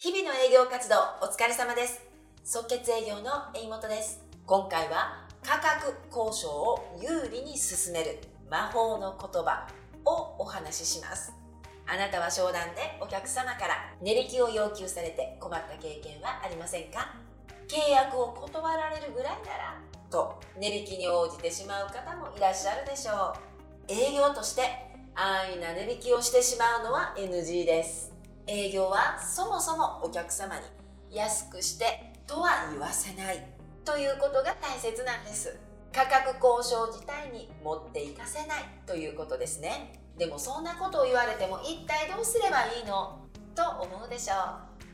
日々の営業活動お疲れ様です。即決営業の江本です。今回は価格交渉を有利に進める魔法の言葉をお話しします。あなたは商談でお客様から値引きを要求されて困った経験はありませんか？契約を断られるぐらいならと値引きに応じてしまう方もいらっしゃるでしょう。営業として安易な値引きをしてしまうのは NG です。営業はそもそもお客様に安くしてとは言わせないということが大切なんです。価格交渉自体に持っていかせないということですね。でもそんなことを言われても一体どうすればいいのと思うでしょ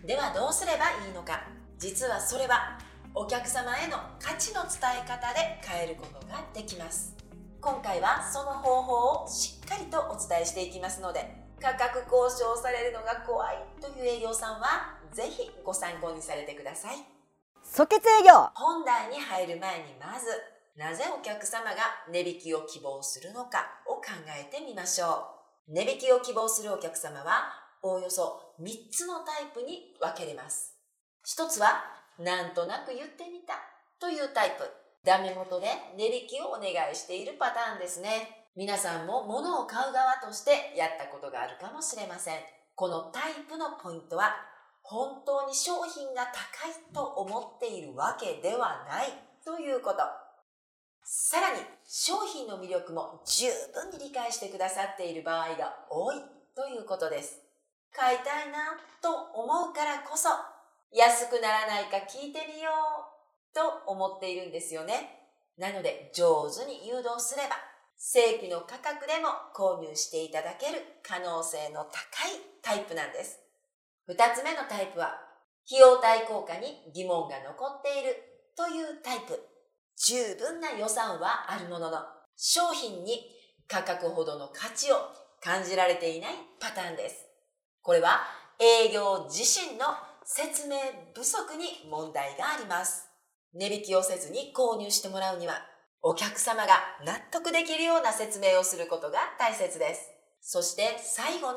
う。ではどうすればいいのか。実はそれはお客様への価値の伝え方で変えることができます。今回はその方法をしっかりとお伝えしていきますので価格交渉されるのが怖いという営業さんはぜひご参考にされてください。即決営業。本題に入る前にまずなぜお客様が値引きを希望するのかを考えてみましょう。値引きを希望するお客様はおおよそ3つのタイプに分けれます。一つはなんとなく言ってみたというタイプ。ダメ元で値引きをお願いしているパターンですね皆さんも物を買う側としてやったことがあるかもしれません。このタイプのポイントは、本当に商品が高いと思っているわけではないということ。さらに、商品の魅力も十分に理解してくださっている場合が多いということです。買いたいなと思うからこそ、安くならないか聞いてみようと思っているんですよね。なので、上手に誘導すれば、正規の価格でも購入していただける可能性の高いタイプなんです。二つ目のタイプは、費用対効果に疑問が残っているというタイプ。十分な予算はあるものの、商品に価格ほどの価値を感じられていないパターンです。これは営業自身の説明不足に問題があります。値引きをせずに購入してもらうにはお客様が納得できるような説明をすることが大切です。そして最後の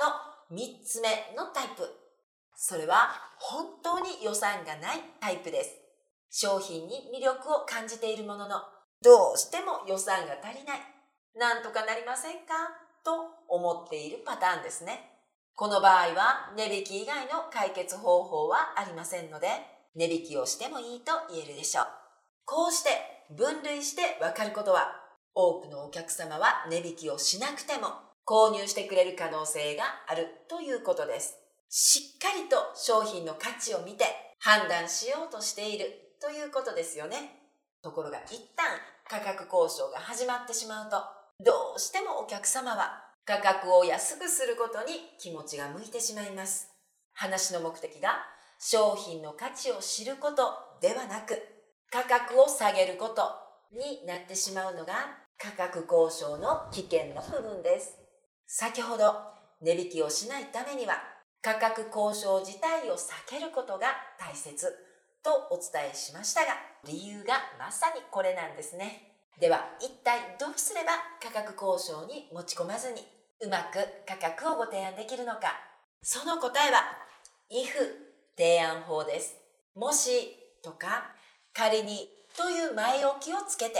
3つ目のタイプ。それは本当に予算がないタイプです。商品に魅力を感じているものの、どうしても予算が足りない。なんとかなりませんか？と思っているパターンですね。この場合は値引き以外の解決方法はありませんので、値引きをしてもいいと言えるでしょう。こうして分類してわかることは、多くのお客様は値引きをしなくても購入してくれる可能性があるということです。しっかりと商品の価値を見て判断しようとしているということですよね。ところが一旦価格交渉が始まってしまうと、どうしてもお客様は価格を安くすることに気持ちが向いてしまいます。話の目的が商品の価値を知ることではなく、価格を下げることになってしまうのが価格交渉の危険の部分です。先ほど値引きをしないためには価格交渉自体を避けることが大切とお伝えしましたが理由がまさにこれなんですね。では一体どうすれば価格交渉に持ち込まずにうまく価格をご提案できるのかその答えは if 提案法です。もしとか仮にという前置きをつけて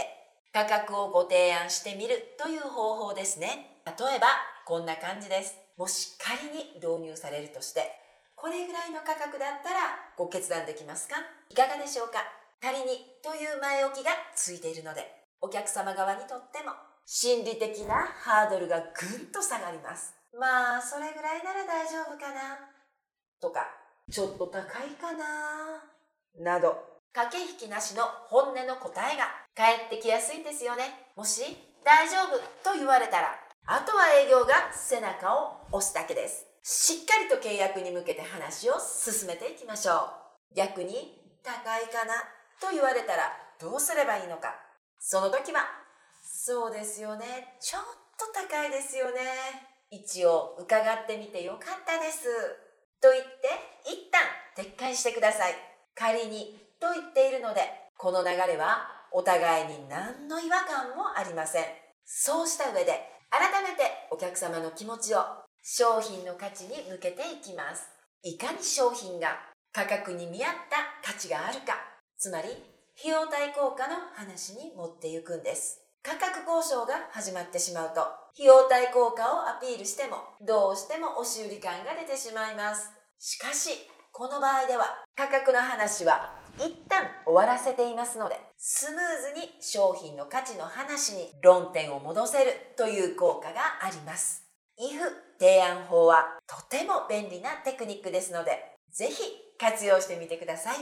価格をご提案してみるという方法ですね。例えばこんな感じです。もし仮に導入されるとして、これぐらいの価格だったらご決断できますか？いかがでしょうか？仮にという前置きがついているので、お客様側にとっても心理的なハードルがぐんと下がります。まあ、それぐらいなら大丈夫かなとか、ちょっと高いかななど、駆け引きなしの本音の答えが返ってきやすいですよね。もし大丈夫と言われたら、あとは営業が背中を押すだけです。しっかりと契約に向けて話を進めていきましょう。逆に高いかなと言われたらどうすればいいのか。その時は、そうですよね。ちょっと高いですよね。一応伺ってみてよかったです。と言って一旦撤回してください。仮にと言っているので、この流れはお互いに何の違和感もありません。そうした上で、改めてお客様の気持ちを商品の価値に向けていきます。いかに商品が価格に見合った価値があるか、つまり費用対効果の話に持っていくんです。価格交渉が始まってしまうと、費用対効果をアピールしても、どうしても押し売り感が出てしまいます。しかし、この場合では価格の話は一旦終わらせていますので、スムーズに商品の価値の話に論点を戻せるという効果があります。IF 提案法はとても便利なテクニックですので、ぜひ活用してみてください。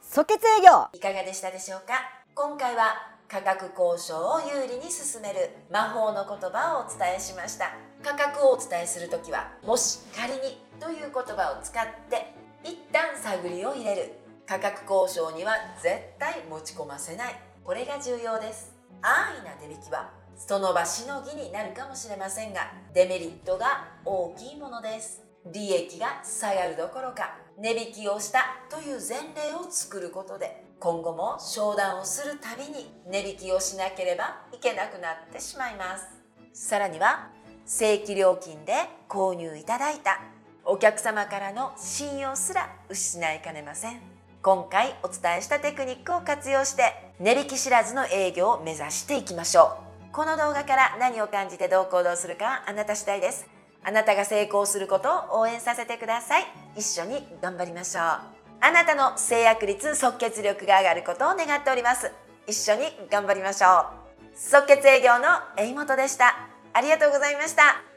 即決営業いかがでしたでしょうか？今回は価格交渉を有利に進める魔法の言葉をお伝えしました。価格をお伝えするときは、もし仮にという言葉を使って一旦探りを入れる価格交渉には絶対持ち込ませない。これが重要です。安易な値引きはその場しのぎになるかもしれませんがデメリットが大きいものです。利益が下がるどころか値引きをしたという前例を作ることで今後も商談をするたびに値引きをしなければいけなくなってしまいます。さらには正規料金で購入いただいたお客様からの信用すら失いかねません。今回お伝えしたテクニックを活用して値引き知らずの営業を目指していきましょう。この動画から何を感じてどう行動するかはあなた次第です。あなたが成功することを応援させてください。一緒に頑張りましょう。あなたの制約率即決力が上がることを願っております。一緒に頑張りましょう。即決営業の江本でした。ありがとうございました。